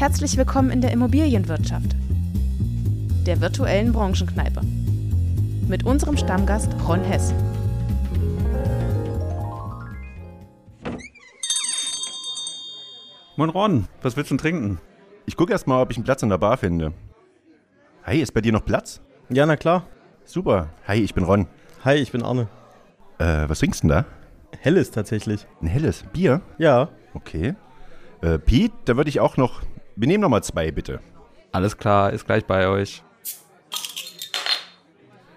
Herzlich willkommen in der Immobilienwirtschaft, der virtuellen Branchenkneipe. Mit unserem Stammgast Ron Hess. Moin Ron, was willst du denn trinken? Ich gucke erst mal, ob ich einen Platz in der Bar finde. Hi, ist bei dir noch Platz? Ja, na klar. Super. Hi, ich bin Ron. Hi, ich bin Arne. Äh, was trinkst du denn da? Helles tatsächlich. Ein helles Bier? Ja. Okay. Äh, Pete, da würde ich auch noch. Wir nehmen noch mal zwei, bitte. Alles klar, ist gleich bei euch.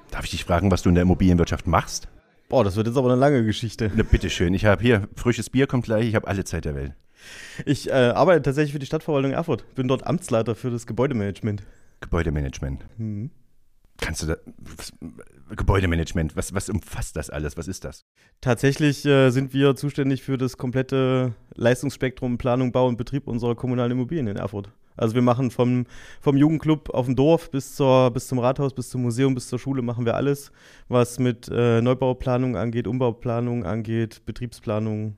Darf ich dich fragen, was du in der Immobilienwirtschaft machst? Boah, das wird jetzt aber eine lange Geschichte. Na, bitteschön. Ich habe hier frisches Bier, kommt gleich. Ich habe alle Zeit der Welt. Ich äh, arbeite tatsächlich für die Stadtverwaltung Erfurt. Bin dort Amtsleiter für das Gebäudemanagement. Gebäudemanagement. Mhm. Kannst du da. Gebäudemanagement, was, was umfasst das alles? Was ist das? Tatsächlich äh, sind wir zuständig für das komplette Leistungsspektrum Planung, Bau und Betrieb unserer kommunalen Immobilien in Erfurt. Also wir machen vom, vom Jugendclub auf dem Dorf bis, zur, bis zum Rathaus, bis zum Museum, bis zur Schule machen wir alles, was mit äh, Neubauplanung angeht, Umbauplanung angeht, Betriebsplanung,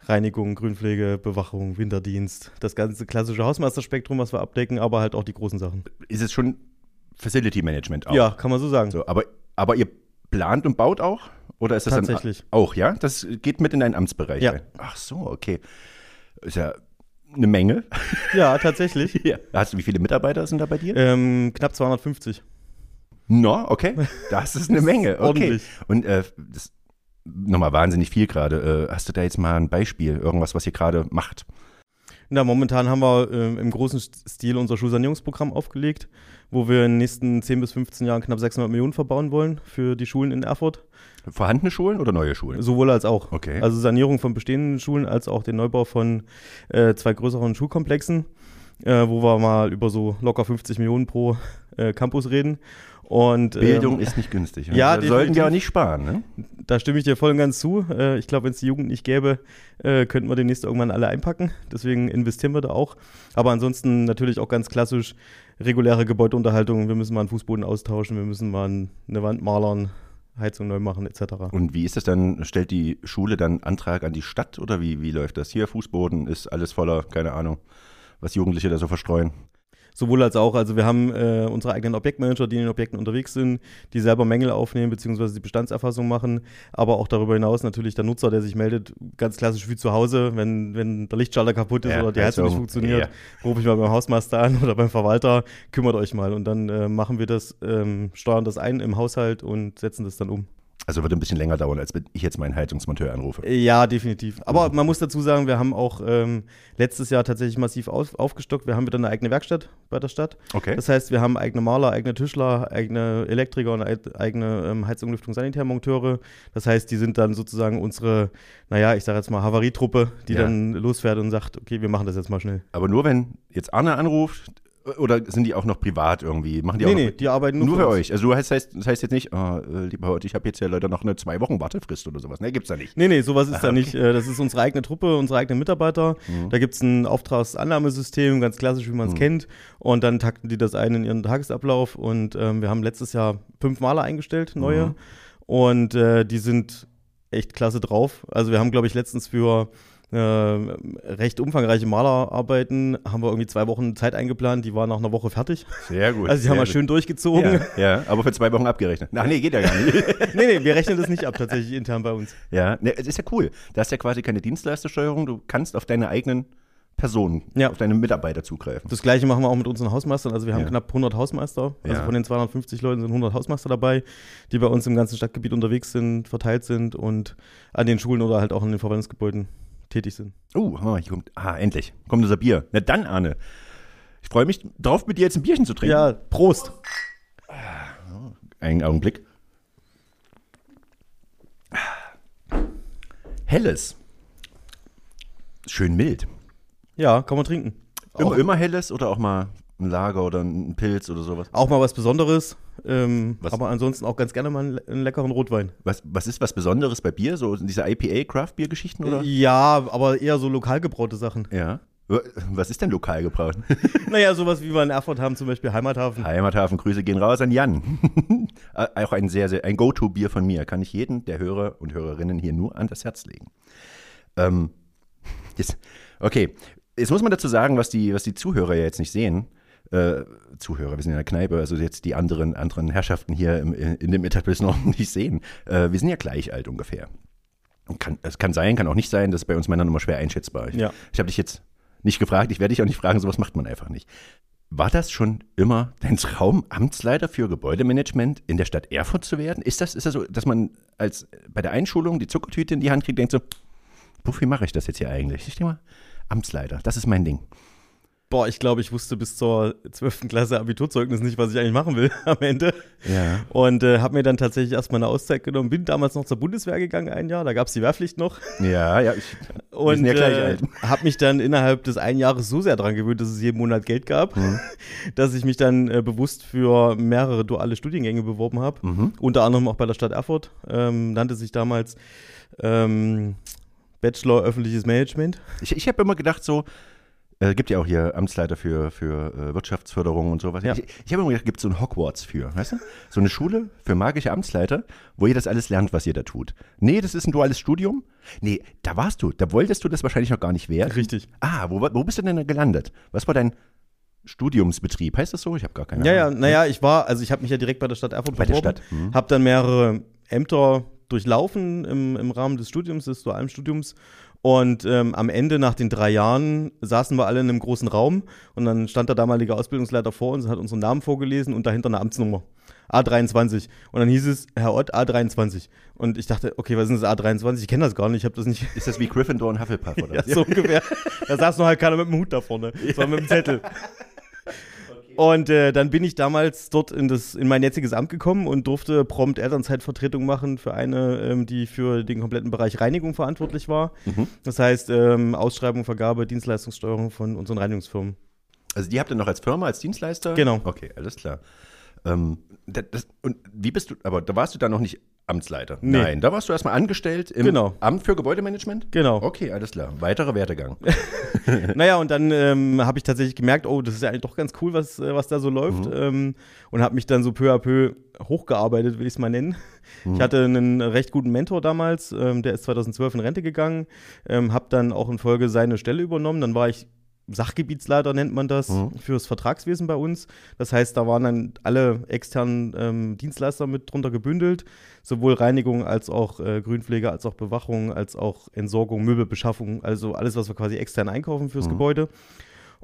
Reinigung, Grünpflege, Bewachung, Winterdienst, das ganze klassische Hausmeisterspektrum, was wir abdecken, aber halt auch die großen Sachen. Ist es schon Facility Management auch? Ja, kann man so sagen. So, aber, aber ihr plant und baut auch? Oder ist das Tatsächlich. dann auch, ja? Das geht mit in deinen Amtsbereich Ja. rein. Ach so, okay. Ist ja eine Menge. Ja, tatsächlich. Ja. Hast du, wie viele Mitarbeiter sind da bei dir? ähm, knapp 250. No, okay. Das ist eine Menge. Okay. Ordentlich. Und äh, das nochmal wahnsinnig viel gerade. Äh, hast du da jetzt mal ein Beispiel, irgendwas, was ihr gerade macht? Na, momentan haben wir ähm, im großen Stil unser Schulsanierungsprogramm aufgelegt, wo wir in den nächsten 10 bis 15 Jahren knapp 600 Millionen verbauen wollen für die Schulen in Erfurt. Vorhandene Schulen oder neue Schulen? Sowohl als auch. Okay. Also Sanierung von bestehenden Schulen als auch den Neubau von äh, zwei größeren Schulkomplexen, äh, wo wir mal über so locker 50 Millionen pro äh, Campus reden. Und, ähm, Bildung ist nicht günstig. ja, da sollten wir auch nicht sparen. Ne? Da stimme ich dir voll und ganz zu. Äh, ich glaube, wenn es die Jugend nicht gäbe, äh, könnten wir demnächst irgendwann alle einpacken. Deswegen investieren wir da auch. Aber ansonsten natürlich auch ganz klassisch reguläre Gebäudeunterhaltung. Wir müssen mal einen Fußboden austauschen, wir müssen mal eine Wand malern, Heizung neu machen etc. Und wie ist das dann? Stellt die Schule dann Antrag an die Stadt oder wie, wie läuft das? Hier, Fußboden ist alles voller, keine Ahnung, was Jugendliche da so verstreuen. Sowohl als auch, also wir haben äh, unsere eigenen Objektmanager, die in den Objekten unterwegs sind, die selber Mängel aufnehmen bzw. die Bestandserfassung machen, aber auch darüber hinaus natürlich der Nutzer, der sich meldet, ganz klassisch wie zu Hause, wenn, wenn der Lichtschalter kaputt ist Ja, oder die Heizung nicht funktioniert, ja. rufe ich mal beim Hausmeister an oder beim Verwalter, kümmert euch mal und dann äh, machen wir das, ähm, steuern das ein im Haushalt und setzen das dann um. Also wird ein bisschen länger dauern, als wenn ich jetzt meinen Heizungsmonteur anrufe. Ja, definitiv. Aber man muss dazu sagen, wir haben auch ähm, letztes Jahr tatsächlich massiv auf, aufgestockt. Wir haben wieder eine eigene Werkstatt bei der Stadt. Okay. Das heißt, wir haben eigene Maler, eigene Tischler, eigene Elektriker und eig- eigene ähm, Heizung, Lüftung, Sanitärmonteure. Das heißt, die sind dann sozusagen unsere, naja, ich sage jetzt mal Havarietruppe, die Ja. dann losfährt und sagt, okay, wir machen das jetzt mal schnell. Aber nur wenn jetzt Arne anruft oder sind die auch noch privat irgendwie? Machen die nee, auch nee, noch, die arbeiten nur, nur für uns. euch. Also du heißt, das heißt jetzt nicht, oh, lieber Haut, ich habe jetzt ja leider noch eine zwei Wochen Wartefrist oder sowas. Ne, gibt's da nicht. Nee, nee, sowas ist Ah, da okay. nicht. Äh, Das ist unsere eigene Truppe, unsere eigenen Mitarbeiter. Mhm. Da gibt es ein Auftragsannahmesystem, ganz klassisch, wie man es Mhm. kennt. Und dann takten die das ein in ihren Tagesablauf. Und ähm, wir haben letztes Jahr fünf Maler eingestellt, neue. Mhm. Und äh, die sind echt klasse drauf. Also wir haben, glaube ich, letztens für äh, recht umfangreiche Malerarbeiten haben wir irgendwie zwei Wochen Zeit eingeplant. Die waren nach einer Woche fertig. Sehr gut. Also die haben wir schön durchgezogen. Ja, ja, aber für zwei Wochen abgerechnet. Ach nee, geht ja gar nicht. nee, nee, wir rechnen das nicht ab, tatsächlich intern bei uns. ja, ne, es ist ja cool. Da hast ja quasi keine Dienstleistersteuerung. Du kannst auf deine eigenen Personen, Ja. auf deine Mitarbeiter zugreifen. Das gleiche machen wir auch mit unseren Hausmeistern. Also wir haben Ja. knapp 100 Hausmeister. Also Ja. von den 250 Leuten sind 100 Hausmeister dabei, die bei uns im ganzen Stadtgebiet unterwegs sind, verteilt sind und an den Schulen oder halt auch in den Verwaltungsgebäuden tätig sind. Oh, oh, hier kommt, ah, endlich. Kommt unser Bier. Na dann, Arne. Ich freue mich drauf, mit dir jetzt ein Bierchen zu trinken. Ja, Prost. Einen Augenblick. Helles. Schön mild. Ja, kann man trinken. Immer, immer helles oder auch mal ein Lager oder ein Pilz oder sowas? auch mal was Besonderes. Ähm, Was- aber ansonsten auch ganz gerne mal einen, le- einen leckeren Rotwein. Was, was ist was Besonderes bei Bier? So diese IPA-Craft-Bier-Geschichten oder? Ja, aber eher so lokal gebraute Sachen. Ja. Was ist denn lokal gebraut? naja, sowas wie wir in Erfurt haben, zum Beispiel Heimathafen. Heimathafen, Grüße gehen raus an Jan. Äh, auch ein sehr, sehr, ein Go-To-Bier von mir. Kann ich jeden der Hörer und Hörerinnen hier nur an das Herz legen. Ähm, jetzt, okay. Jetzt muss man dazu sagen, was die, was die Zuhörer ja jetzt nicht sehen. Äh, Zuhörer, wir sind in der Kneipe, also jetzt die anderen, anderen Herrschaften hier im, in dem Etablissement nicht sehen. Äh, wir sind ja gleich alt ungefähr. Kann, es kann sein, kann auch nicht sein, das ist bei uns Männern immer schwer einschätzbar. Ich, Ja. ich habe dich jetzt nicht gefragt, ich werde dich auch nicht fragen, sowas macht man einfach nicht. War das schon immer dein Traum, Amtsleiter für Gebäudemanagement in der Stadt Erfurt zu werden? Ist das, ist das so, dass man als bei der Einschulung die Zuckertüte in die Hand kriegt, denkt so, wie mache ich das jetzt hier eigentlich? Ich denke mal, Amtsleiter, das ist mein Ding. Boah, ich glaube, ich wusste bis zur 12. Klasse Abiturzeugnis nicht, was ich eigentlich machen will am Ende. Ja. Und äh, habe mir dann tatsächlich erstmal eine Auszeit genommen. Bin damals noch zur Bundeswehr gegangen, ein Jahr. Da gab es die Wehrpflicht noch. Ja, ja, ich, Und ja äh, habe mich dann innerhalb des einen Jahres so sehr daran gewöhnt, dass es jeden Monat Geld gab, Mhm. dass ich mich dann äh, bewusst für mehrere duale Studiengänge beworben habe. Mhm. Unter anderem auch bei der Stadt Erfurt. Ähm, nannte sich damals ähm, Bachelor öffentliches Management. ich, ich habe immer gedacht so, äh, gibt ja auch hier Amtsleiter für, für äh, Wirtschaftsförderung und sowas. Ja. Ich, ich habe immer gedacht, gibt es so ein Hogwarts für, weißt du? So eine Schule für magische Amtsleiter, wo ihr das alles lernt, was ihr da tut. Nee, das ist ein duales Studium. Nee, da warst du, da wolltest du das wahrscheinlich noch gar nicht werden. Richtig. Ah, wo, wo bist du denn gelandet? Was war dein Studiumsbetrieb? Heißt das so? Ich habe gar keine Ja, ja, Ahnung. naja, ich war, also ich habe mich ja direkt bei der Stadt Erfurt Bei der Stadt, mhm. habe dann mehrere Ämter durchlaufen im, im Rahmen des Studiums, des dualen Studiums. Und ähm, am Ende, nach den drei Jahren, saßen wir alle in einem großen Raum und dann stand der damalige Ausbildungsleiter vor uns und hat unseren Namen vorgelesen und dahinter eine Amtsnummer. A23. Und dann hieß es, Herr Ott, A23. Und ich dachte, okay, was ist das A23? Ich kenne das gar nicht, ich habe das nicht. Ist das wie Gryffindor und Hufflepuff oder Ja, so ungefähr. Da saß noch halt keiner mit dem Hut da vorne, sondern mit dem Zettel. Und äh, dann bin ich damals dort in, das, in mein jetziges Amt gekommen und durfte prompt Elternzeitvertretung machen für eine, ähm, die für den kompletten Bereich Reinigung verantwortlich war. Mhm. Das heißt, ähm, Ausschreibung, Vergabe, Dienstleistungssteuerung von unseren Reinigungsfirmen. Also die habt ihr noch als Firma, als Dienstleister? Genau. Okay, alles klar. Ähm, das, und wie bist du, aber da warst du dann noch nicht Amtsleiter? Nee. Nein, da warst du erstmal angestellt im Genau. Amt für Gebäudemanagement? Genau. Okay, alles klar. Weiterer Werdegang. naja, und dann ähm, habe ich tatsächlich gemerkt, oh, das ist ja eigentlich doch ganz cool, was, äh, was da so läuft. Mhm. Ähm, und habe mich dann so peu à peu hochgearbeitet, will ich es mal nennen. Mhm. Ich hatte einen recht guten Mentor damals, ähm, der ist 2012 in Rente gegangen, ähm, habe dann auch in Folge seine Stelle übernommen. Dann war ich Sachgebietsleiter, nennt man das, Mhm. fürs Vertragswesen bei uns. Das heißt, da waren dann alle externen ähm, Dienstleister mit drunter gebündelt, sowohl Reinigung als auch äh, Grünpflege, als auch Bewachung, als auch Entsorgung, Möbelbeschaffung, also alles, was wir quasi extern einkaufen fürs Mhm. Gebäude.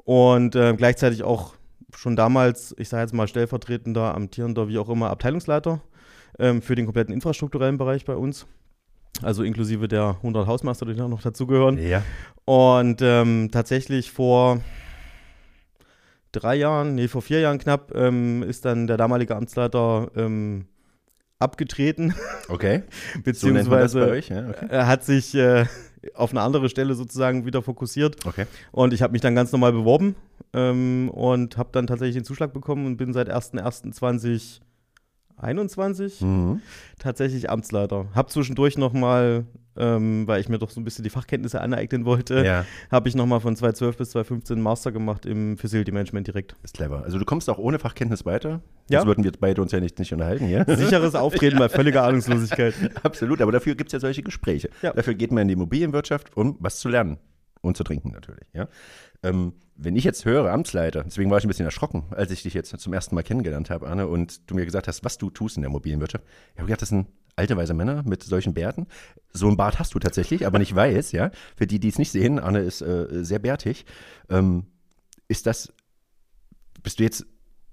Und äh, gleichzeitig auch schon damals, ich sage jetzt mal stellvertretender, amtierender, wie auch immer, Abteilungsleiter ähm, für den kompletten infrastrukturellen Bereich bei uns. Also inklusive der 100 Hausmeister, die da noch dazugehören. Ja. Und ähm, tatsächlich vor drei Jahren, nee, vor vier Jahren knapp, ähm, ist dann der damalige Amtsleiter ähm, abgetreten, Okay. So beziehungsweise euch? Ja, okay. er hat sich äh, auf eine andere Stelle sozusagen wieder fokussiert. okay. Und ich habe mich dann ganz normal beworben ähm, und habe dann tatsächlich den Zuschlag bekommen und bin seit 1.1.2021 Mhm. tatsächlich Amtsleiter. Habe zwischendurch nochmal, ähm, weil ich mir doch so ein bisschen die Fachkenntnisse aneignen wollte, Ja, habe ich nochmal von 2012 bis 2015 Master gemacht im Facility Management direkt. ist clever. Also du kommst auch ohne Fachkenntnis weiter. Ja. Das würden wir beide uns ja nicht, nicht unterhalten hier. Sicheres Auftreten bei völliger Ahnungslosigkeit. Absolut, aber dafür gibt es ja solche Gespräche. Ja. Dafür geht man in die Immobilienwirtschaft, um was zu lernen. Und zu trinken natürlich. Ja? Ähm, wenn ich jetzt höre, Amtsleiter, deswegen war ich ein bisschen erschrocken, als ich dich jetzt zum ersten Mal kennengelernt habe, Arne, und du mir gesagt hast, was du tust in der Immobilienwirtschaft. Ich habe gedacht, das sind alte, weise Männer mit solchen Bärten. So ein Bart hast du tatsächlich, aber nicht weiß, ja. Für die, die es nicht sehen, Arne ist äh, sehr bärtig. Ähm, ist das, bist du jetzt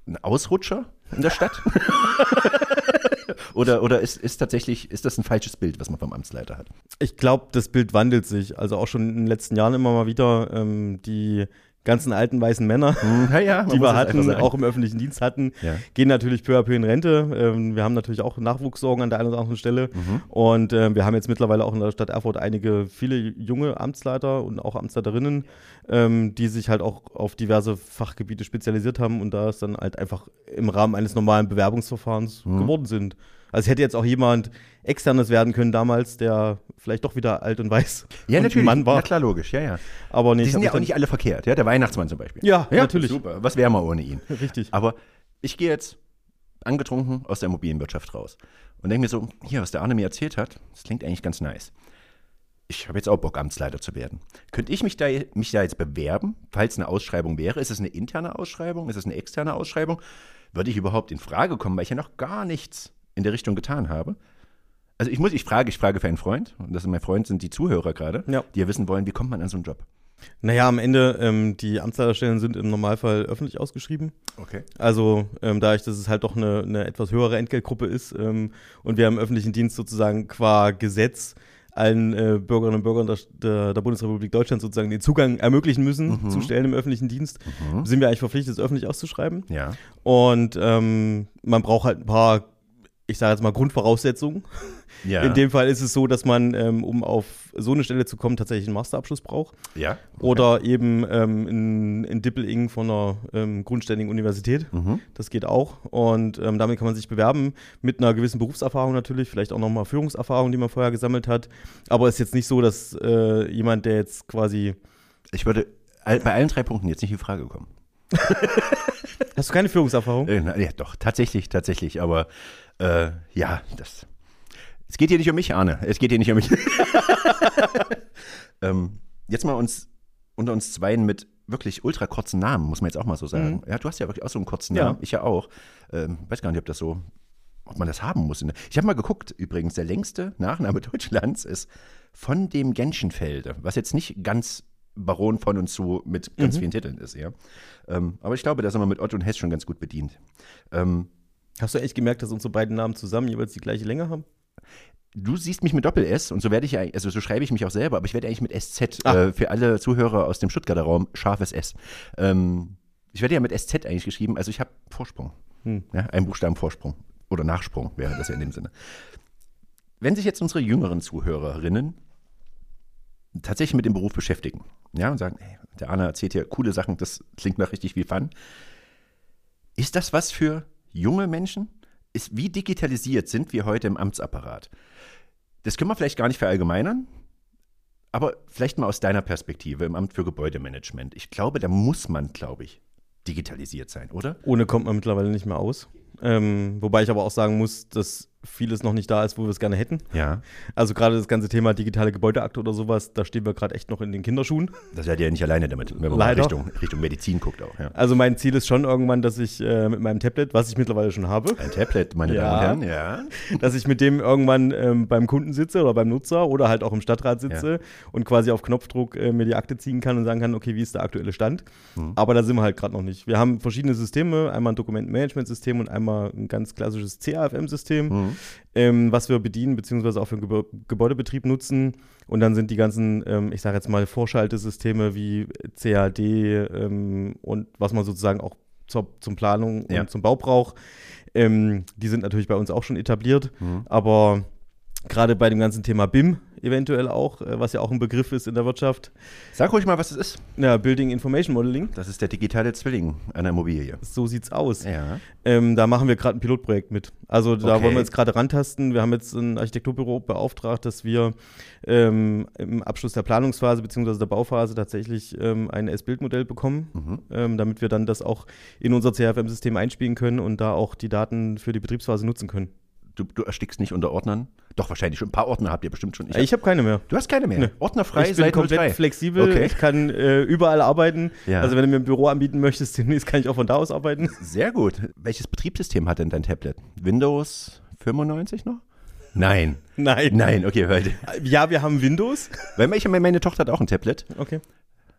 ein Ausrutscher in der Stadt? oder oder ist, ist tatsächlich, ist das ein falsches Bild, was man vom Amtsleiter hat? Ich glaube, das Bild wandelt sich. Also auch schon in den letzten Jahren immer mal wieder. Ähm, die ganzen alten weißen Männer, Hm, ja, ja, die wir hatten, auch im öffentlichen Dienst hatten, Ja. gehen natürlich peu à peu in Rente. Ähm, wir haben natürlich auch Nachwuchssorgen an der einen oder anderen Stelle. Mhm. Und ähm, wir haben jetzt mittlerweile auch in der Stadt Erfurt einige, viele junge Amtsleiter und auch Amtsleiterinnen, ähm, die sich halt auch auf diverse Fachgebiete spezialisiert haben und da es dann halt einfach im Rahmen eines normalen Bewerbungsverfahrens Mhm. geworden sind. Also es hätte jetzt auch jemand externes werden können damals, der vielleicht doch wieder alt und weiß Ja, und natürlich. Mann war. Na klar, logisch, ja, ja. Aber nee, Die sind ja auch nicht alle verkehrt, ja. Der Weihnachtsmann zum Beispiel. Ja, natürlich. Super. Was wäre man ohne ihn? richtig. Aber ich gehe jetzt angetrunken aus der Immobilienwirtschaft raus und denke mir so, hier, was der Arne mir erzählt hat, das klingt eigentlich ganz nice. ich habe jetzt auch Bock, Amtsleiter zu werden. Könnte ich mich da, mich da jetzt bewerben, falls eine Ausschreibung wäre? Ist es eine interne Ausschreibung? Ist es eine externe Ausschreibung? Würde ich überhaupt in Frage kommen, weil ich ja noch gar nichts in der Richtung getan habe? Also ich muss, ich frage, ich frage für einen Freund, und das ist mein Freund, sind die Zuhörer gerade, Ja. die ja wissen wollen, wie kommt man an so einen Job? Naja, am Ende, ähm, die Amtsleiterstellen sind im Normalfall öffentlich ausgeschrieben. Okay. Also ähm, dadurch, dass es halt doch eine, eine etwas höhere Entgeltgruppe ist ähm, und wir im öffentlichen Dienst sozusagen qua Gesetz allen äh, Bürgerinnen und Bürgern der, der, der Bundesrepublik Deutschland sozusagen den Zugang ermöglichen müssen zu Stellen im öffentlichen Dienst, sind wir eigentlich verpflichtet, es öffentlich auszuschreiben. Ja. Und ähm, man braucht halt ein paar, ich sage jetzt mal, Grundvoraussetzungen. Ja. In dem Fall ist es so, dass man, ähm, um auf so eine Stelle zu kommen, tatsächlich einen Masterabschluss braucht. ja. Oder eben ähm, in, in Dippel-Ing von einer ähm, grundständigen Universität. Mhm. Das geht auch. Und ähm, damit kann man sich bewerben, mit einer gewissen Berufserfahrung natürlich, vielleicht auch nochmal Führungserfahrung, die man vorher gesammelt hat. Aber es ist jetzt nicht so, dass äh, jemand, der jetzt quasi. Ich würde bei allen drei Punkten jetzt nicht in Frage kommen. Hast du keine Führungserfahrung? Äh, na, ja, doch, tatsächlich, tatsächlich. Aber äh, ja, das. Es geht hier nicht um mich, Arne. Es geht hier nicht um mich. ähm, jetzt mal uns unter uns Zweien mit wirklich ultra kurzen Namen, muss man jetzt auch mal so sagen. Ja, du hast ja wirklich auch so einen kurzen Ja. Namen. Ich ja auch. Ähm, weiß gar nicht, ob das so, ob man das haben muss. Ich habe mal geguckt, übrigens, der längste Nachname Deutschlands ist von dem Genschenfelde, was jetzt nicht ganz Baron von und zu mit ganz vielen Titeln ist, ja. Ähm, aber ich glaube, da sind wir mit Otto und Hess schon ganz gut bedient. Ähm, Hast du echt gemerkt, dass unsere beiden Namen zusammen jeweils die gleiche Länge haben? Du siehst mich mit Doppel-S und so werde ich also so schreibe ich mich auch selber, aber ich werde eigentlich mit SZ Ah. äh, für alle Zuhörer aus dem Stuttgarter Raum, scharfes S. Ähm, ich werde ja mit SZ eigentlich geschrieben, also ich habe Vorsprung. Hm. Ja, einen Buchstaben Vorsprung. Oder Nachsprung wäre das ja in dem Sinne. Wenn sich jetzt unsere jüngeren Zuhörerinnen tatsächlich mit dem Beruf beschäftigen, ja, und sagen, ey, der Arne erzählt hier coole Sachen, das klingt nach richtig viel Fun. Ist das was für junge Menschen? Ist, wie digitalisiert sind wir heute im Amtsapparat? Das können wir vielleicht gar nicht verallgemeinern, aber vielleicht mal aus deiner Perspektive im Amt für Gebäudemanagement. Ich glaube, da muss man, glaube ich, digitalisiert sein, oder? Ohne kommt man mittlerweile nicht mehr aus. Ähm, wobei ich aber auch sagen muss, dass vieles noch nicht da ist, wo wir es gerne hätten. Ja. Also gerade das ganze Thema digitale Gebäudeakte oder sowas, da stehen wir gerade echt noch in den Kinderschuhen. Das seid ihr ja nicht alleine damit, wenn man mal Leider. Richtung, Richtung Medizin guckt auch. Ja. Also mein Ziel ist schon irgendwann, dass ich äh, mit meinem Tablet, was ich mittlerweile schon habe, Ein Tablet, meine Ja. Damen und Herren, ja. dass ich mit dem irgendwann ähm, beim Kunden sitze oder beim Nutzer oder halt auch im Stadtrat sitze und quasi auf Knopfdruck äh, mir die Akte ziehen kann und sagen kann, okay, wie ist der aktuelle Stand? Aber da sind wir halt gerade noch nicht. Wir haben verschiedene Systeme, einmal ein Dokumentenmanagementsystem und einmal ein ganz klassisches CAFM-System, ähm, was wir bedienen, beziehungsweise auch für den Gebä Gebäudebetrieb nutzen. Und dann sind die ganzen, ähm, ich sage jetzt mal, Vorschaltesysteme wie CAD ähm, und was man sozusagen auch zur, zum Planung Ja. und zum Bau braucht, ähm, die sind natürlich bei uns auch schon etabliert. Mhm. Aber gerade bei dem ganzen Thema BIM eventuell auch, äh, was ja auch ein Begriff ist in der Wirtschaft, Sag ruhig mal, was es ist. ja, Building Information Modeling, Das ist der digitale Zwilling einer Immobilie. so sieht's aus. Ja. Ähm, da machen wir gerade ein Pilotprojekt mit. Also da Okay. wollen wir jetzt gerade rantasten. Wir haben jetzt ein Architekturbüro beauftragt, dass wir ähm, im Abschluss der Planungsphase bzw. der Bauphase tatsächlich ähm, ein S-Bild-Modell bekommen, Mhm. ähm, damit wir dann das auch in unser CRFM-System einspielen können und da auch die Daten für die Betriebsphase nutzen können. Du, du erstickst nicht unter Ordnern? Doch, wahrscheinlich schon. Ein paar Ordner habt ihr bestimmt schon. Ich, habe keine mehr. du hast keine mehr. Nee. Ordnerfrei ich bin komplett 03. flexibel. Okay. Ich kann äh, überall arbeiten. Ja. Also wenn du mir ein Büro anbieten möchtest, demnächst kann ich auch von da aus arbeiten. Sehr gut. Welches Betriebssystem hat denn dein Tablet? Windows 95 noch? Nein. Nein. Nein, okay, weil, Ja, wir haben Windows. weil ich, meine Tochter hat auch ein Tablet. Okay.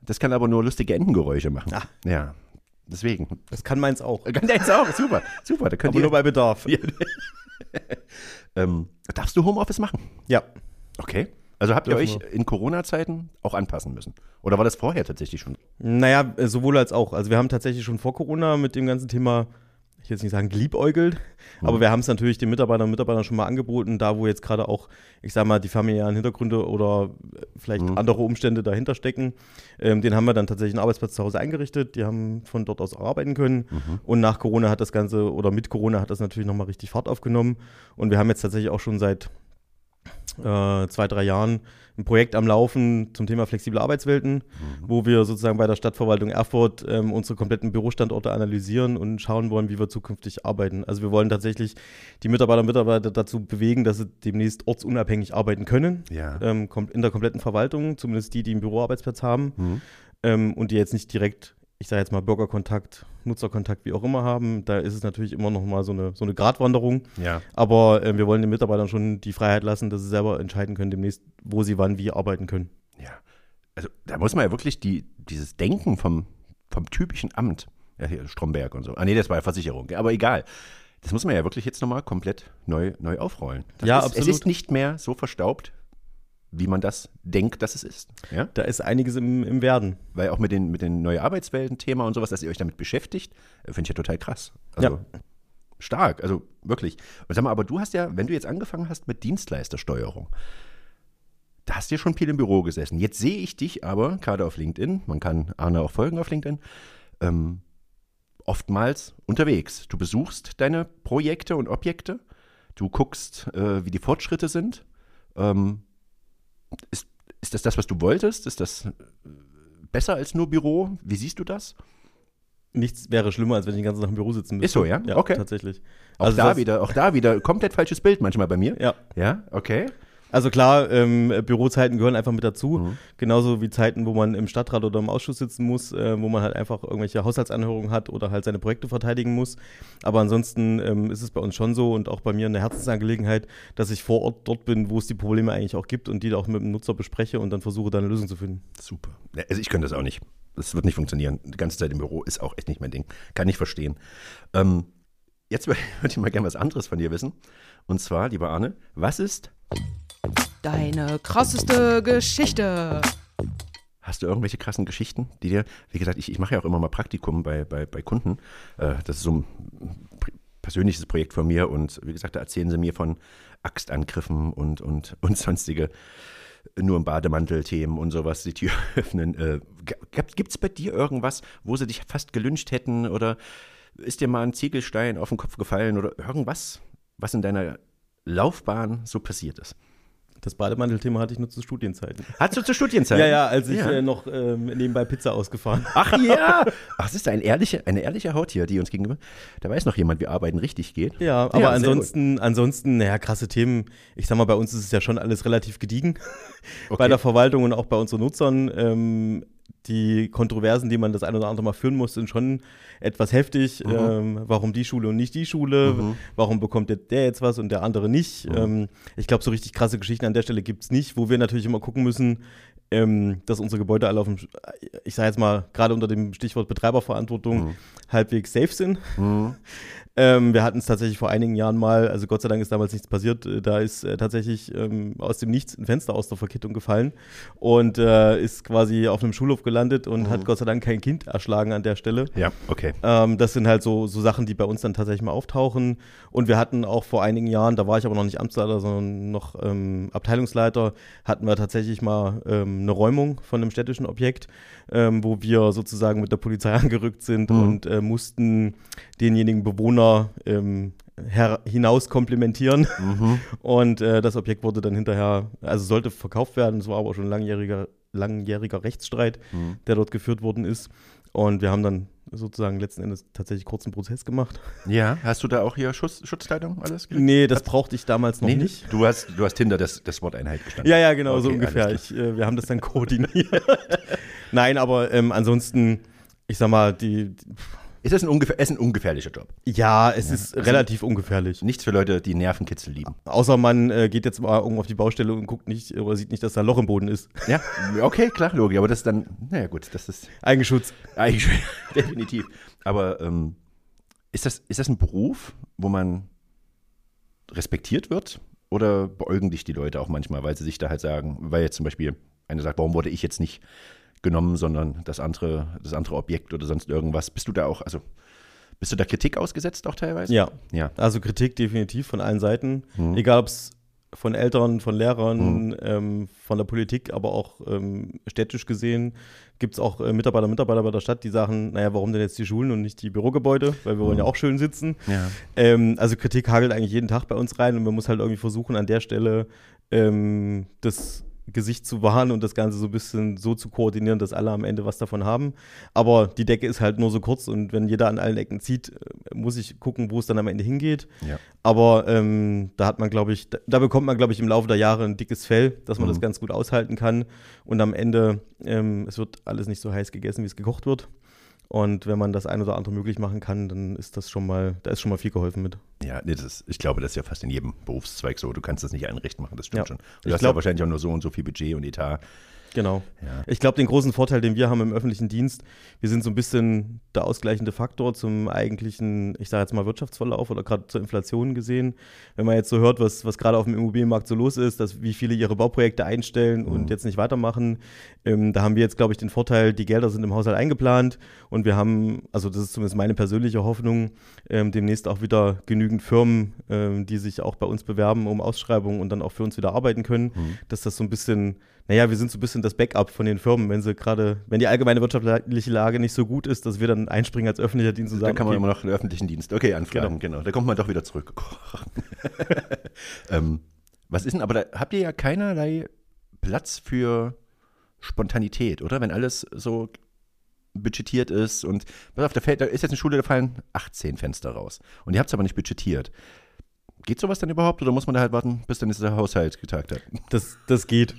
Das kann aber nur lustige Entengeräusche machen. Ah. Ja. Deswegen. Das kann meins auch. Kann jetzt auch. Super. Super. Da könnt Aber ihr. nur bei Bedarf. Ja. ähm, darfst du Homeoffice machen? Ja. Okay. Also habt ihr euch in Corona-Zeiten auch anpassen müssen? Oder war das vorher tatsächlich schon? Naja, sowohl als auch. Also wir haben tatsächlich schon vor Corona mit dem ganzen Thema, ich will jetzt nicht sagen geliebäugelt, aber wir haben es natürlich den Mitarbeitern und Mitarbeitern schon mal angeboten, da wo jetzt gerade auch, ich sag mal, die familiären Hintergründe oder äh, vielleicht andere Umstände dahinter stecken. Ähm, den haben wir dann tatsächlich einen Arbeitsplatz zu Hause eingerichtet, die haben von dort aus arbeiten können. Und nach Corona hat das Ganze, oder mit Corona hat das natürlich nochmal richtig Fahrt aufgenommen. Und wir haben jetzt tatsächlich auch schon seit äh, zwei, drei Jahren ein Projekt am Laufen zum Thema flexible Arbeitswelten, wo wir sozusagen bei der Stadtverwaltung Erfurt ähm, unsere kompletten Bürostandorte analysieren und schauen wollen, wie wir zukünftig arbeiten. Also wir wollen tatsächlich die Mitarbeiter und Mitarbeiter dazu bewegen, dass sie demnächst ortsunabhängig arbeiten können. Ja. Ähm, in der kompletten Verwaltung, zumindest die, die einen Büroarbeitsplatz haben Mhm. ähm, und die jetzt nicht direkt, ich sage jetzt mal Bürgerkontakt, Nutzerkontakt, wie auch immer haben. Da ist es natürlich immer noch mal so eine, so eine Gratwanderung. Ja. Aber äh, wir wollen den Mitarbeitern schon die Freiheit lassen, dass sie selber entscheiden können, demnächst, wo sie wann wie arbeiten können. Ja. Also da muss man ja wirklich die, dieses Denken vom, vom typischen Amt, ja hier Stromberg und so. Ah nee, das war ja Versicherung, aber egal. Das muss man ja wirklich jetzt nochmal komplett neu, neu aufrollen. Das Ja, ist, absolut. Es ist nicht mehr so verstaubt, wie man das denkt, dass es ist. Ja? Da ist einiges im, im Werden. Weil auch mit den, mit den neue Arbeitswelten-Thema und sowas, dass ihr euch damit beschäftigt, äh, finde ich ja total krass. Also Ja. stark, also wirklich. Und sag mal, aber du hast ja, wenn du jetzt angefangen hast mit Dienstleistersteuerung, da hast du ja schon viel im Büro gesessen. Jetzt sehe ich dich aber, gerade auf LinkedIn, man kann Arne auch folgen auf LinkedIn, ähm, oftmals unterwegs. Du besuchst deine Projekte und Objekte, du guckst, äh, wie die Fortschritte sind. Ähm, ist, ist das das, was du wolltest? Ist das äh, besser als nur Büro? Wie siehst du das? Nichts wäre schlimmer, als wenn ich den ganzen Tag im Büro sitzen müsste. Ist so, ja? Ja, Okay. tatsächlich. Auch Also da wieder, auch da wieder komplett falsches Bild manchmal bei mir. Ja, Ja, okay. Also klar, ähm, Bürozeiten gehören einfach mit dazu. Mhm. Genauso wie Zeiten, wo man im Stadtrat oder im Ausschuss sitzen muss, äh, wo man halt einfach irgendwelche Haushaltsanhörungen hat oder halt seine Projekte verteidigen muss. Aber ansonsten ähm, ist es bei uns schon so und auch bei mir eine Herzensangelegenheit, dass ich vor Ort dort bin, wo es die Probleme eigentlich auch gibt und die auch mit dem Nutzer bespreche und dann versuche, da eine Lösung zu finden. Super. Ja, Also ich könnte das auch nicht. Das wird nicht funktionieren. Die ganze Zeit im Büro ist auch echt nicht mein Ding. Kann ich verstehen. Ähm, jetzt würde ich mal gerne was anderes von dir wissen. Und zwar, lieber Arne, was ist, Deine krasseste Geschichte. hast du irgendwelche krassen Geschichten, die dir, wie gesagt, ich, ich mache ja auch immer mal Praktikum bei, bei, bei Kunden. Äh, das ist so ein persönliches Projekt von mir und wie gesagt, da erzählen sie mir von Axtangriffen und, und, und sonstige nur im Bademantel-Themen und sowas die Tür öffnen. Äh, Gibt es bei dir irgendwas, wo sie dich fast gelünscht hätten oder ist dir mal ein Ziegelstein auf den Kopf gefallen oder irgendwas, was in deiner Laufbahn so passiert ist? Das Bademantelthema hatte ich nur zu Studienzeiten. Hast du zur Studienzeit? Ja, ja, als ich Ja. Äh, noch ähm, nebenbei Pizza ausgefahren Ach ja! Ach, es ist ein ehrliche, eine ehrliche Haut hier, die uns gegenüber. Da weiß noch jemand, wie Arbeiten richtig geht. Ja, aber sehr ansonsten, ansonsten, naja, krasse Themen. Ich sag mal, bei uns ist es ja schon alles relativ gediegen. Okay. Bei der Verwaltung und auch bei unseren Nutzern. Ähm, die Kontroversen, die man das ein oder andere Mal führen muss, sind schon etwas heftig. Mhm. Ähm, warum die Schule und nicht die Schule? Warum bekommt der, der jetzt was und der andere nicht? Mhm. Ähm, ich glaube, so richtig krasse Geschichten an der Stelle gibt es nicht, wo wir natürlich immer gucken müssen, ähm, dass unsere Gebäude alle auf dem, ich sage jetzt mal, gerade unter dem Stichwort Betreiberverantwortung Mhm. halbwegs safe sind. Ähm, wir hatten es tatsächlich vor einigen Jahren mal, also Gott sei Dank ist damals nichts passiert, äh, da ist äh, tatsächlich ähm, aus dem Nichts ein Fenster aus der Verkittung gefallen und äh, ist quasi auf einem Schulhof gelandet und hat Gott sei Dank kein Kind erschlagen an der Stelle. Ja, okay. Ähm, das sind halt so, so Sachen, die bei uns dann tatsächlich mal auftauchen. Und wir hatten auch vor einigen Jahren, da war ich aber noch nicht Amtsleiter, sondern noch ähm, Abteilungsleiter, hatten wir tatsächlich mal ähm, eine Räumung von einem städtischen Objekt, ähm, wo wir sozusagen mit der Polizei angerückt sind und äh, mussten denjenigen Bewohner ähm, her hinaus komplimentieren. Und äh, das Objekt wurde dann hinterher, also sollte verkauft werden, es war aber schon ein langjähriger, langjähriger Rechtsstreit, der dort geführt worden ist. Und wir haben dann sozusagen letzten Endes tatsächlich kurzen Prozess gemacht. Ja, hast du da auch hier Schutz, Schutzkleidung alles? gekriegt? Nee, das brauchte ich damals noch Nee, nicht. Du hast, du hast hinter das, das Wort Einheit gestanden. Ja, ja, genau, so Okay, ungefähr. alles Ich, äh, wir haben das dann koordiniert. Nein, aber ähm, ansonsten, ich sag mal, die, die Ist das ein, ungefähr, ist ein ungefährlicher Job? ja, es ist relativ ungefährlich. Nichts für Leute, die Nervenkitzel lieben. Außer man äh, geht jetzt mal irgendwo auf die Baustelle und guckt nicht oder sieht nicht, dass da ein Loch im Boden ist. Ja, okay, klar, Logi, aber das ist dann, naja gut, das ist Eigenschutz. eigentlich definitiv. Aber ähm, ist, das, ist das ein Beruf, wo man respektiert wird? Oder beäugen dich die Leute auch manchmal, weil sie sich da halt sagen, weil jetzt zum Beispiel einer sagt, warum wurde ich jetzt nicht genommen, sondern das andere, das andere Objekt oder sonst irgendwas. Bist du da auch, also bist du da Kritik ausgesetzt auch teilweise? Ja, Ja. also Kritik definitiv von allen Seiten. Mhm. Egal, ob es von Eltern, von Lehrern, mhm. ähm, von der Politik, aber auch ähm, städtisch gesehen gibt es auch äh, Mitarbeiter, Mitarbeiter bei der Stadt, die sagen, naja, warum denn jetzt die Schulen und nicht die Bürogebäude, weil wir mhm. wollen ja auch schön sitzen. Ja. Ähm, also Kritik hagelt eigentlich jeden Tag bei uns rein und man muss halt irgendwie versuchen, an der Stelle ähm, das Gesicht zu wahren und das Ganze so ein bisschen so zu koordinieren, dass alle am Ende was davon haben. Aber die Decke ist halt nur so kurz und wenn jeder an allen Ecken zieht, äh, muss ich gucken, wo es dann am Ende hingeht. Ja. Aber ähm, da hat man, glaube ich, da, da, bekommt man, glaube ich, im Laufe der Jahre ein dickes Fell, dass man mhm. das ganz gut aushalten kann. Und am Ende, ähm, es wird alles nicht so heiß gegessen, wie es gekocht wird. Und wenn man das ein oder andere möglich machen kann, dann ist das schon mal, da ist schon mal viel geholfen mit. Ja, nee, das ist, ich glaube, das ist ja fast in jedem Berufszweig so. Du kannst das nicht einrichten machen, das stimmt ja. schon. Du ich hast glaub, ja wahrscheinlich auch nur so und so viel Budget und Etat. Genau. Ja. Ich glaube, den großen Vorteil, den wir haben im öffentlichen Dienst, wir sind so ein bisschen der ausgleichende Faktor zum eigentlichen, ich sage jetzt mal, Wirtschaftsverlauf oder gerade zur Inflation gesehen. Wenn man jetzt so hört, was, was gerade auf dem Immobilienmarkt so los ist, dass wie viele ihre Bauprojekte einstellen mhm. und jetzt nicht weitermachen, ähm, da haben wir jetzt, glaube ich, den Vorteil, die Gelder sind im Haushalt eingeplant und wir haben, also das ist zumindest meine persönliche Hoffnung, ähm, demnächst auch wieder genügend Firmen, ähm, die sich auch bei uns bewerben um Ausschreibungen und dann auch für uns wieder arbeiten können, mhm. dass das so ein bisschen naja, wir sind so ein bisschen das Backup von den Firmen, wenn sie gerade, wenn die allgemeine wirtschaftliche Lage nicht so gut ist, dass wir dann einspringen als öffentlicher Dienst und sagen. Da kann man okay, immer noch den öffentlichen Dienst, okay, anfragen, genau. genau. Da kommt man doch wieder zurück. ähm, was ist denn, aber da habt ihr ja keinerlei Platz für Spontanität, oder? Wenn alles so budgetiert ist und pass auf, da, fällt, da ist jetzt eine Schule, da fallen 18 Fenster raus. Und ihr habt es aber nicht budgetiert. Geht sowas dann überhaupt oder muss man da halt warten, bis dann der Haushalt getagt hat? Das, das geht.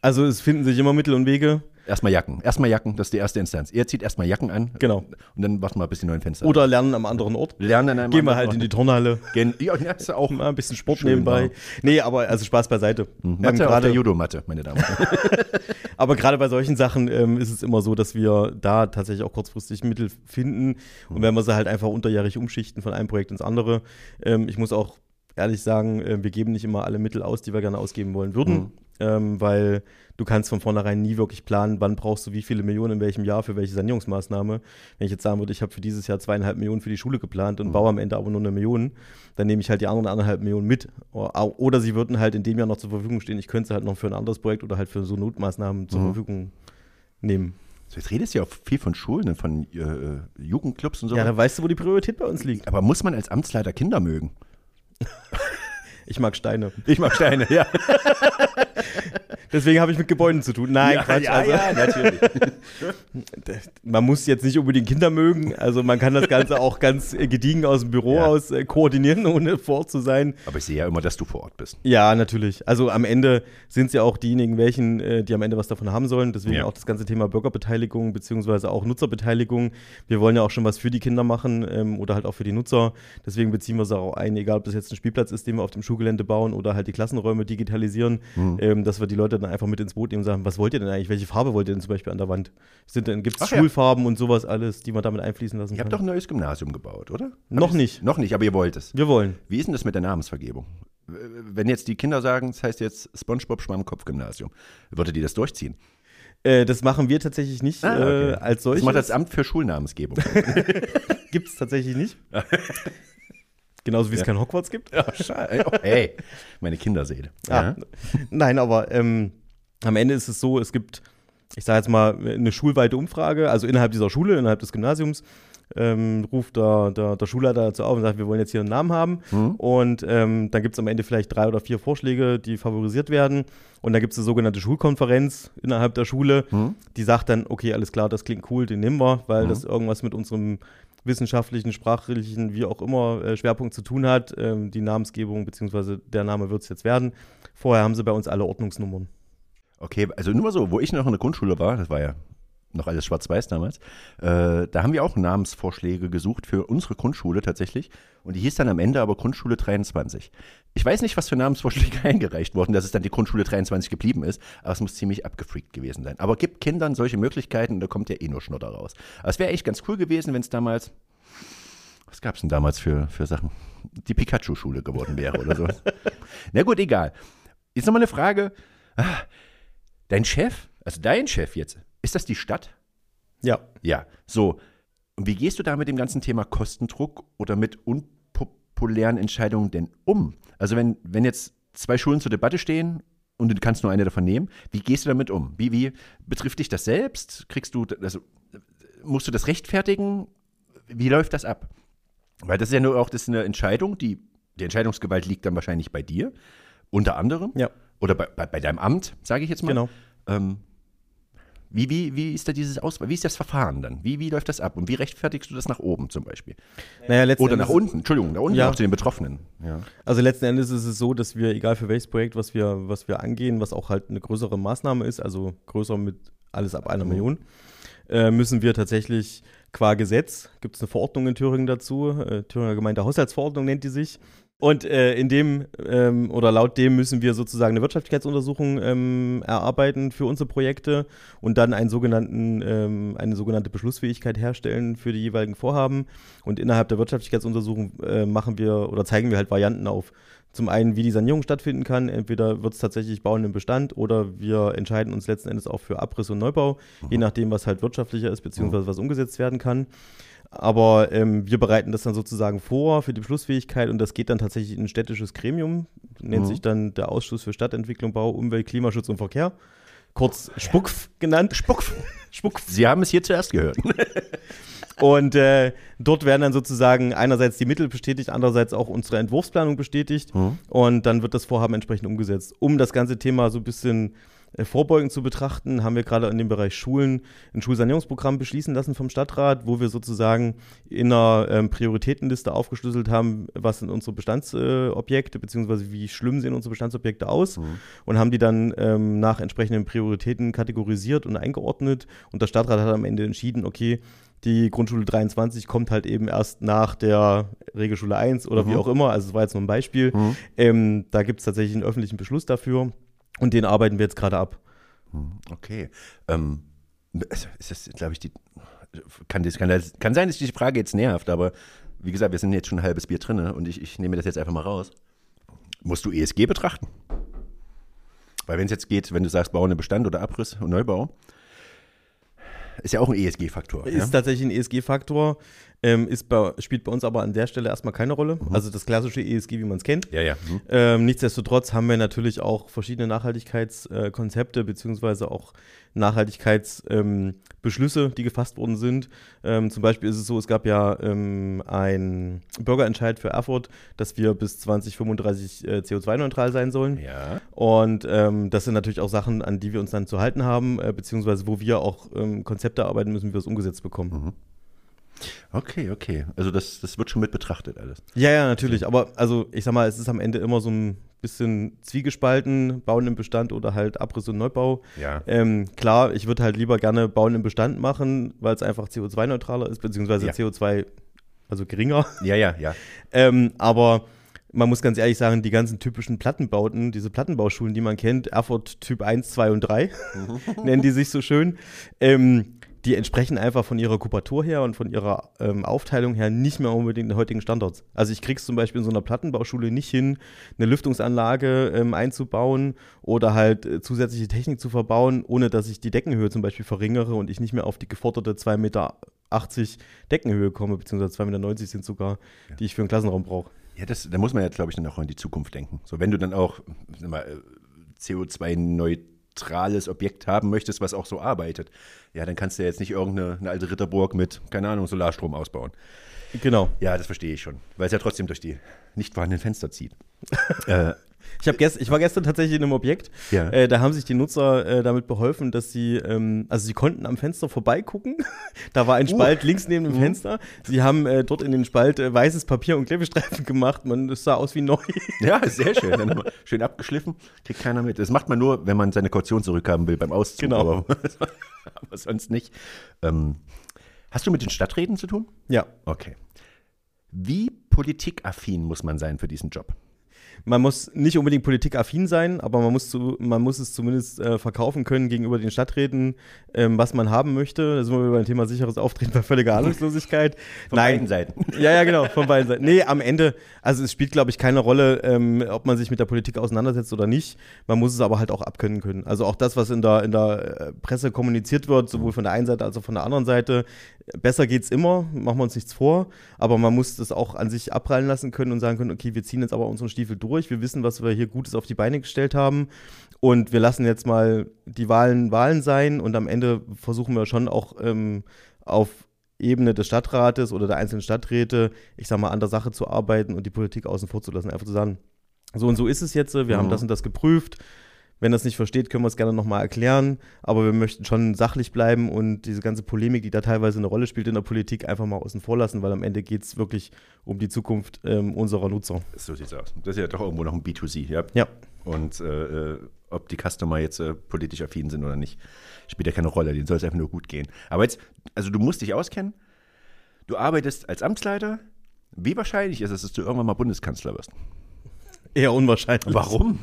Also es finden sich immer Mittel und Wege. Erstmal Jacken. Erstmal Jacken, das ist die erste Instanz. Ihr zieht erstmal Jacken an. Genau. Und dann warten wir, bis die neuen Fenster Oder lernen am anderen Ort. Lernen an einem Gehen wir halt Ort. in die Turnhalle. Gehen, ja, ist auch mal ein bisschen Sport nebenbei. Genau. Nee, aber also Spaß beiseite. Mhm. Mathe ähm, grade, der Judo-Matte, meine Damen und Herren. aber gerade bei solchen Sachen ähm, ist es immer so, dass wir da tatsächlich auch kurzfristig Mittel finden. Und mhm. wenn wir sie halt einfach unterjährig umschichten von einem Projekt ins andere. Ähm, ich muss auch ehrlich sagen, äh, wir geben nicht immer alle Mittel aus, die wir gerne ausgeben wollen würden, mhm. Ähm, weil du kannst von vornherein nie wirklich planen, wann brauchst du wie viele Millionen in welchem Jahr für welche Sanierungsmaßnahme. Wenn ich jetzt sagen würde, ich habe für dieses Jahr zweieinhalb Millionen für die Schule geplant und mhm. baue am Ende aber nur eine Million, dann nehme ich halt die anderen anderthalb Millionen mit. Oder sie würden halt in dem Jahr noch zur Verfügung stehen. Ich könnte sie halt noch für ein anderes Projekt oder halt für so Notmaßnahmen zur mhm. Verfügung nehmen. So, jetzt redest du ja auch viel von Schulen, und von äh, Jugendclubs und so. Ja, da weißt du, wo die Priorität bei uns liegt. Aber muss man als Amtsleiter Kinder mögen? Ich mag Steine. Ich mag Steine, ja. Deswegen habe ich mit Gebäuden zu tun. Nein, ja, Quatsch. Ja, also, ja, natürlich. man muss jetzt nicht unbedingt Kinder mögen. Also man kann das Ganze auch ganz gediegen aus dem Büro ja. aus äh, koordinieren, ohne vor Ort zu sein. Aber ich sehe ja immer, dass du vor Ort bist. Ja, natürlich. Also am Ende sind es ja auch diejenigen, welchen, äh, die am Ende was davon haben sollen. Deswegen ja. auch das ganze Thema Bürgerbeteiligung beziehungsweise auch Nutzerbeteiligung. Wir wollen ja auch schon was für die Kinder machen ähm, oder halt auch für die Nutzer. Deswegen beziehen wir es auch ein, egal ob das jetzt ein Spielplatz ist, den wir auf dem Schulgelände bauen oder halt die Klassenräume digitalisieren, mhm. Ähm, dass wir die Leute dann einfach mit ins Boot nehmen und sagen, was wollt ihr denn eigentlich? Welche Farbe wollt ihr denn zum Beispiel an der Wand? Gibt es Schulfarben ja. und sowas alles, die man damit einfließen lassen ihr kann? Ihr habt doch ein neues Gymnasium gebaut, oder? Hab noch nicht. Noch nicht, aber ihr wollt es. Wir wollen. Wie ist denn das mit der Namensvergebung? Wenn jetzt die Kinder sagen, es das heißt jetzt SpongeBob Schwammkopf-Gymnasium, würdet ihr das durchziehen? Äh, das machen wir tatsächlich nicht ah, okay. äh, als solches. Das macht das Amt für Schulnamensgebung. Gibt es tatsächlich nicht. Genauso wie ja. es kein Hogwarts gibt. Ja, oh, hey, meine Kinderseele. Ah, nein, aber ähm, am Ende ist es so, es gibt, ich sage jetzt mal, eine schulweite Umfrage, also innerhalb dieser Schule, innerhalb des Gymnasiums, ähm, ruft der, der, der, Schulleiter dazu auf und sagt, wir wollen jetzt hier einen Namen haben. Mhm. Und ähm, dann gibt es am Ende vielleicht drei oder vier Vorschläge, die favorisiert werden. Und dann gibt es eine sogenannte Schulkonferenz innerhalb der Schule, mhm. die sagt dann, okay, alles klar, das klingt cool, den nehmen wir, weil mhm. das irgendwas mit unserem wissenschaftlichen, sprachlichen, wie auch immer, äh, Schwerpunkt zu tun hat. Ähm, die Namensgebung bzw. der Name wird es jetzt werden. Vorher haben sie bei uns alle Ordnungsnummern. Okay, also nur mal so, wo ich noch in der Grundschule war, das war ja noch alles schwarz-weiß damals, äh, da haben wir auch Namensvorschläge gesucht für unsere Grundschule tatsächlich. Und die hieß dann am Ende aber Grundschule 23. Ich weiß nicht, was für Namensvorschläge eingereicht wurden, dass es dann die Grundschule 23 geblieben ist, aber es muss ziemlich abgefreakt gewesen sein. Aber gibt Kindern solche Möglichkeiten und da kommt ja eh nur Schnutter raus. Aber es wäre echt ganz cool gewesen, wenn es damals, was gab es denn damals für, für Sachen? Die Pikachu-Schule geworden wäre oder so. Na gut, egal. Jetzt nochmal eine Frage. Ah, dein Chef, also dein Chef jetzt, ist das die Stadt? Ja. Ja, so. Und wie gehst du da mit dem ganzen Thema Kostendruck oder mit unpopulären Entscheidungen denn um? Also wenn, wenn jetzt zwei Schulen zur Debatte stehen und du kannst nur eine davon nehmen. Wie gehst du damit um? Wie, wie betrifft dich das selbst? Kriegst du, also, musst du das rechtfertigen? Wie läuft das ab? Weil das ist ja nur auch das ist eine Entscheidung, die, die Entscheidungsgewalt liegt dann wahrscheinlich bei dir, unter anderem. Ja. Oder bei, bei, bei deinem Amt, sage ich jetzt mal. Genau. Ähm, wie, wie, wie ist da dieses Auswahl? Wie ist das Verfahren dann? Wie, wie läuft das ab? Und wie rechtfertigst du das nach oben zum Beispiel? Naja, Oder nach unten, Entschuldigung, nach unten Ja. auch zu den Betroffenen. Ja. Also letzten Endes ist es so, dass wir, egal für welches Projekt, was wir, was wir angehen, was auch halt eine größere Maßnahme ist, also größer mit alles ab einer Mhm. Million, äh, müssen wir tatsächlich qua Gesetz, gibt es eine Verordnung in Thüringen dazu, äh, Thüringer Gemeindehaushaltsverordnung nennt die sich. Und äh, in dem ähm, oder laut dem müssen wir sozusagen eine Wirtschaftlichkeitsuntersuchung ähm, erarbeiten für unsere Projekte und dann einen sogenannten, ähm, eine sogenannte Beschlussfähigkeit herstellen für die jeweiligen Vorhaben. Und innerhalb der Wirtschaftlichkeitsuntersuchung äh, machen wir oder zeigen wir halt Varianten auf. Zum einen, wie die Sanierung stattfinden kann. Entweder wird es tatsächlich Bauen im Bestand oder wir entscheiden uns letzten Endes auch für Abriss und Neubau, je nachdem, was halt wirtschaftlicher ist, beziehungsweise was umgesetzt werden kann. Aber ähm, wir bereiten das dann sozusagen vor für die Beschlussfähigkeit und das geht dann tatsächlich in ein städtisches Gremium, nennt Mhm. sich dann der Ausschuss für Stadtentwicklung, Bau, Umwelt, Klimaschutz und Verkehr, kurz SPUCF genannt. Spuck. Spuck. Sie haben es hier zuerst gehört. Und äh, dort werden dann sozusagen einerseits die Mittel bestätigt, andererseits auch unsere Entwurfsplanung bestätigt. Mhm. Und dann wird das Vorhaben entsprechend umgesetzt. Um das ganze Thema so ein bisschen vorbeugend zu betrachten, haben wir gerade in dem Bereich Schulen ein Schulsanierungsprogramm beschließen lassen vom Stadtrat, wo wir sozusagen in einer ähm, Prioritätenliste aufgeschlüsselt haben, was sind unsere Bestandsobjekte, äh, beziehungsweise wie schlimm sehen unsere Bestandsobjekte aus und haben die dann ähm, nach entsprechenden Prioritäten kategorisiert und eingeordnet. Und der Stadtrat hat am Ende entschieden, okay, die Grundschule 23 kommt halt eben erst nach der Regelschule 1 oder wie Mhm. auch immer. Also es war jetzt nur ein Beispiel. Mhm. Ähm, da gibt es tatsächlich einen öffentlichen Beschluss dafür und den arbeiten wir jetzt gerade ab. Okay. Ähm, ist das, glaube ich, die. Kann, das, kann, das, kann sein, dass die Frage jetzt nervt, aber wie gesagt, wir sind jetzt schon ein halbes Bier drin und ich, ich nehme das jetzt einfach mal raus. Musst du ESG betrachten? Weil wenn es jetzt geht, wenn du sagst, Bau ohne Bestand oder Abriss und Neubau, ist ja auch ein ESG-Faktor. Ja? Ist tatsächlich ein ESG-Faktor, ähm, ist bei, spielt bei uns aber an der Stelle erstmal keine Rolle. Mhm. Also das klassische ESG, wie man es kennt. ja, ja. Hm. Ähm, nichtsdestotrotz haben wir natürlich auch verschiedene Nachhaltigkeitskonzepte beziehungsweise auch Nachhaltigkeitsbeschlüsse, die gefasst worden sind. Ähm, zum Beispiel ist es so, es gab ja ähm, ein Bürgerentscheid für Erfurt, dass wir bis 2035 äh, CO2-neutral sein sollen. Ja. Und ähm, das sind natürlich auch Sachen, an die wir uns dann zu halten haben, äh, beziehungsweise wo wir auch ähm, Konzepte arbeiten müssen, wie wir es umgesetzt bekommen. Okay, okay. Also das, das wird schon mit betrachtet alles. Ja, ja, natürlich. Aber also ich sag mal, es ist am Ende immer so ein bisschen zwiegespalten, Bauen im Bestand oder halt Abriss und Neubau. Ja. Ähm, klar, ich würde halt lieber gerne Bauen im Bestand machen, weil es einfach CO2-neutraler ist, beziehungsweise Ja. CO2, also geringer. Ja, ja, ja. Ähm, aber man muss ganz ehrlich sagen, die ganzen typischen Plattenbauten, diese Plattenbauschulen, die man kennt, Erfurt Typ 1, 2 und 3, nennen die sich so schön, ähm, die entsprechen einfach von ihrer Kubatur her und von ihrer ähm, Aufteilung her nicht mehr unbedingt den heutigen Standards. Also ich krieg's zum Beispiel in so einer Plattenbauschule nicht hin, eine Lüftungsanlage ähm, einzubauen oder halt äh, zusätzliche Technik zu verbauen, ohne dass ich die Deckenhöhe zum Beispiel verringere und ich nicht mehr auf die geforderte 2,80 Meter Deckenhöhe komme, beziehungsweise 2,90 Meter sind sogar, ja. die ich für einen Klassenraum brauche. Ja, das, da muss man ja, glaube ich, dann auch in die Zukunft denken. So, wenn du dann auch, mal, äh, CO2-neutral zentrales Objekt haben möchtest, was auch so arbeitet, ja, dann kannst du ja jetzt nicht irgendeine alte Ritterburg mit, keine Ahnung, Solarstrom ausbauen. Genau. Ja, das verstehe ich schon, weil es ja trotzdem durch die nicht vorhandenen Fenster zieht. äh, ich, hab gest, ich war gestern tatsächlich in einem Objekt. Ja. Äh, da haben sich die Nutzer äh, damit beholfen, dass sie, ähm, also sie konnten am Fenster vorbeigucken. da war ein Spalt links neben dem Fenster. Sie haben äh, dort in den Spalt äh, weißes Papier und Klebestreifen gemacht. Man, das sah aus wie neu. ja, sehr schön. Dann schön abgeschliffen, kriegt keiner mit. Das macht man nur, wenn man seine Kaution zurückhaben will beim Auszug. Genau. Aber, aber sonst nicht. Ähm, hast du mit den Stadträten zu tun? ja. Okay. Wie politikaffin muss man sein für diesen Job? Man muss nicht unbedingt politikaffin sein, aber man muss, zu, man muss es zumindest äh, verkaufen können gegenüber den Stadträten, ähm, was man haben möchte. Da sind wir beim Thema sicheres Auftreten bei völliger Ahnungslosigkeit. Von beiden Seiten. Ja, ja, genau, von beiden Seiten. Nee, am Ende, also es spielt, glaube ich, keine Rolle, ähm, ob man sich mit der Politik auseinandersetzt oder nicht. Man muss es aber halt auch abkönnen können. Also auch das, was in der, in der äh, Presse kommuniziert wird, sowohl von der einen Seite als auch von der anderen Seite, besser geht's immer, machen wir uns nichts vor, aber man muss das auch an sich abprallen lassen können und sagen können, okay, wir ziehen jetzt aber unseren Stiefel durch. Wir wissen, was wir hier Gutes auf die Beine gestellt haben. Und wir lassen jetzt mal die Wahlen Wahlen sein und am Ende versuchen wir schon auch ähm, auf Ebene des Stadtrates oder der einzelnen Stadträte, ich sag mal, an der Sache zu arbeiten und die Politik außen vor zu lassen. Einfach zu sagen, so und so ist es jetzt, wir mhm. haben das und das geprüft. Wenn das nicht versteht, können wir es gerne nochmal erklären. Aber wir möchten schon sachlich bleiben und diese ganze Polemik, die da teilweise eine Rolle spielt in der Politik, einfach mal außen vor lassen, weil am Ende geht es wirklich um die Zukunft ähm, unserer Nutzer. So sieht es aus. Das ist ja doch irgendwo noch ein B2C, ja. Ja. Und äh, äh, ob die Customer jetzt äh, politisch affin sind oder nicht, spielt ja keine Rolle. Denen soll es einfach nur gut gehen. Aber jetzt, also du musst dich auskennen. Du arbeitest als Amtsleiter. Wie wahrscheinlich ist es, dass du irgendwann mal Bundeskanzler wirst? Eher unwahrscheinlich. Warum?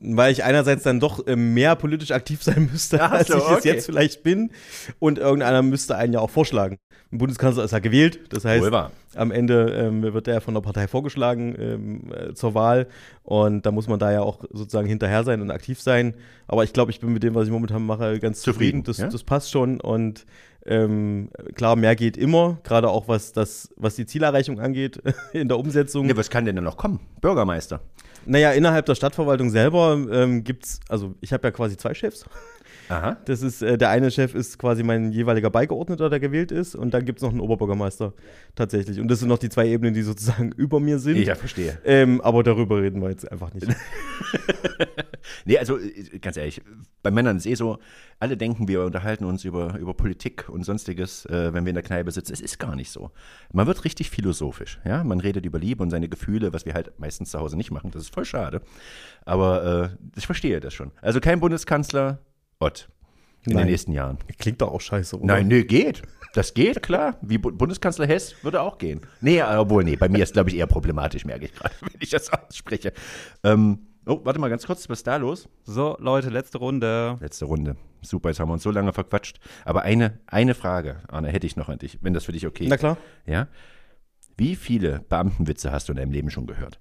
Weil ich einerseits dann doch äh, mehr politisch aktiv sein müsste, Ach als so, ich okay. es jetzt vielleicht bin. Und irgendeiner müsste einen ja auch vorschlagen. Ein Bundeskanzler ist ja gewählt, das heißt, am Ende ähm, wird er von der Partei vorgeschlagen ähm, äh, zur Wahl. Und da muss man da ja auch sozusagen hinterher sein und aktiv sein. Aber ich glaube, ich bin mit dem, was ich momentan mache, ganz zufrieden. zufrieden. Das, ja? das passt schon. Und ähm, klar, mehr geht immer, gerade auch was, das, was die Zielerreichung angeht in der Umsetzung. Ja, was kann denn da noch kommen? Bürgermeister. Naja, innerhalb der Stadtverwaltung selber ähm, gibt es, also ich habe ja quasi zwei Chefs. Aha. Das ist, äh, der eine Chef ist quasi mein jeweiliger Beigeordneter, der gewählt ist, und dann gibt es noch einen Oberbürgermeister tatsächlich. Und das sind noch die zwei Ebenen, die sozusagen über mir sind. Ja, verstehe. Ähm, aber darüber reden wir jetzt einfach nicht. nee, also äh, ganz ehrlich, bei Männern ist es eh so, alle denken, wir unterhalten uns über, über Politik und sonstiges, äh, wenn wir in der Kneipe sitzen. Es ist gar nicht so. Man wird richtig philosophisch. Ja? Man redet über Liebe und seine Gefühle, was wir halt meistens zu Hause nicht machen. Das ist voll schade. Aber äh, ich verstehe das schon. Also kein Bundeskanzler, Ott. In Nein. den nächsten Jahren. Klingt doch auch scheiße, oder? Nein, nee, geht. Das geht, klar. Wie Bundeskanzler Hess würde auch gehen. Nee, obwohl, nee, bei mir ist, glaube ich, eher problematisch, merke ich gerade, wenn ich das ausspreche. Ähm, oh, warte mal ganz kurz, was ist da los? So, Leute, letzte Runde. Letzte Runde. Super, jetzt haben wir uns so lange verquatscht. Aber eine, eine Frage, Arne, hätte ich noch an dich, wenn das für dich okay ist. Na klar. Ja. Wie viele Beamtenwitze hast du in deinem Leben schon gehört?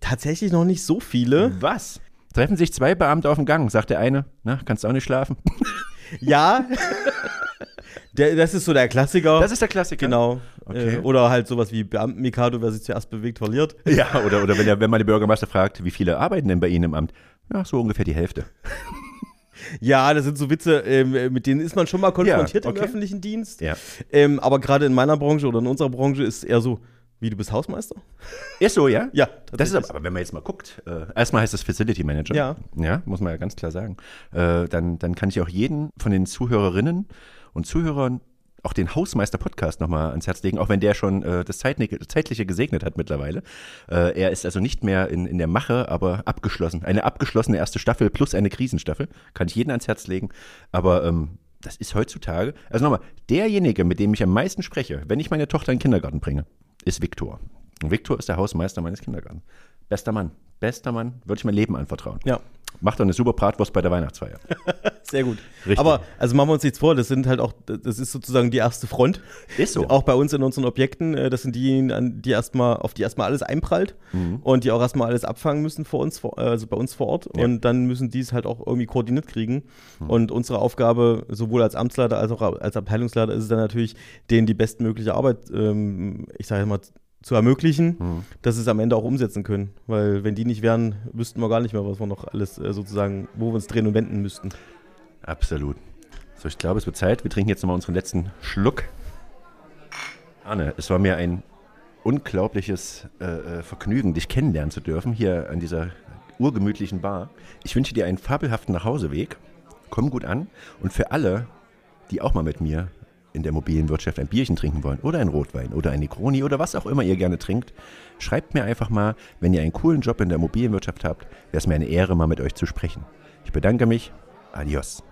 Tatsächlich noch nicht so viele. Was? Treffen sich zwei Beamte auf dem Gang, sagt der eine, na, kannst du auch nicht schlafen? Ja. Der, das ist so der Klassiker. Das ist der Klassiker. Genau. Okay. Äh, oder halt sowas wie Beamten-Mikado, wer sich zuerst bewegt, verliert. Ja, oder, oder wenn, der, wenn man den Bürgermeister fragt, wie viele arbeiten denn bei Ihnen im Amt? Ja, so ungefähr die Hälfte. Ja, das sind so Witze, ähm, mit denen ist man schon mal konfrontiert ja, okay. im öffentlichen Dienst. Ja. Ähm, aber gerade in meiner Branche oder in unserer Branche ist es eher so, wie, du bist Hausmeister? Ist so, ja? Ja. Das ist aber, aber wenn man jetzt mal guckt, äh, erstmal heißt es Facility Manager. Ja. Ja, muss man ja ganz klar sagen. Äh, dann, dann kann ich auch jeden von den Zuhörerinnen und Zuhörern auch den Hausmeister-Podcast nochmal ans Herz legen, auch wenn der schon äh, das Zeitliche gesegnet hat mittlerweile. Äh, er ist also nicht mehr in, in der Mache, aber abgeschlossen. Eine abgeschlossene erste Staffel plus eine Krisenstaffel. Kann ich jeden ans Herz legen. Aber ähm, das ist heutzutage, also nochmal, derjenige, mit dem ich am meisten spreche, wenn ich meine Tochter in den Kindergarten bringe, ist Viktor. Und Viktor ist der Hausmeister meines Kindergartens. Bester Mann. Bester Mann. Würde ich mein Leben anvertrauen. Ja. Macht doch eine super Bratwurst bei der Weihnachtsfeier. Sehr gut. Richtig. Aber, also machen wir uns nichts vor, das sind halt auch, das ist sozusagen die erste Front. Ist so. Auch bei uns in unseren Objekten, äh, das sind diejenigen, die erstmal, auf die erstmal alles einprallt mhm. und die auch erstmal alles abfangen müssen vor uns, also bei uns vor Ort. Ja. Und dann müssen die es halt auch irgendwie koordiniert kriegen. Mhm. Und unsere Aufgabe, sowohl als Amtsleiter als auch als Abteilungsleiter, ist es dann natürlich, denen die bestmögliche Arbeit, ähm, ich sage mal, zu ermöglichen, mhm. dass sie es am Ende auch umsetzen können. Weil wenn die nicht wären, wüssten wir gar nicht mehr, was wir noch alles äh, sozusagen, wo wir uns drehen und wenden müssten. Absolut. So, ich glaube, es wird Zeit. Wir trinken jetzt nochmal unseren letzten Schluck. Arne, es war mir ein unglaubliches äh, äh, Vergnügen, dich kennenlernen zu dürfen, hier an dieser urgemütlichen Bar. Ich wünsche dir einen fabelhaften Nachhauseweg. Komm gut an. Und für alle, die auch mal mit mir in der mobilen Wirtschaft ein Bierchen trinken wollen oder ein Rotwein oder eine Negroni oder was auch immer ihr gerne trinkt, schreibt mir einfach mal, wenn ihr einen coolen Job in der mobilen Wirtschaft habt, wäre es mir eine Ehre, mal mit euch zu sprechen. Ich bedanke mich. Adios.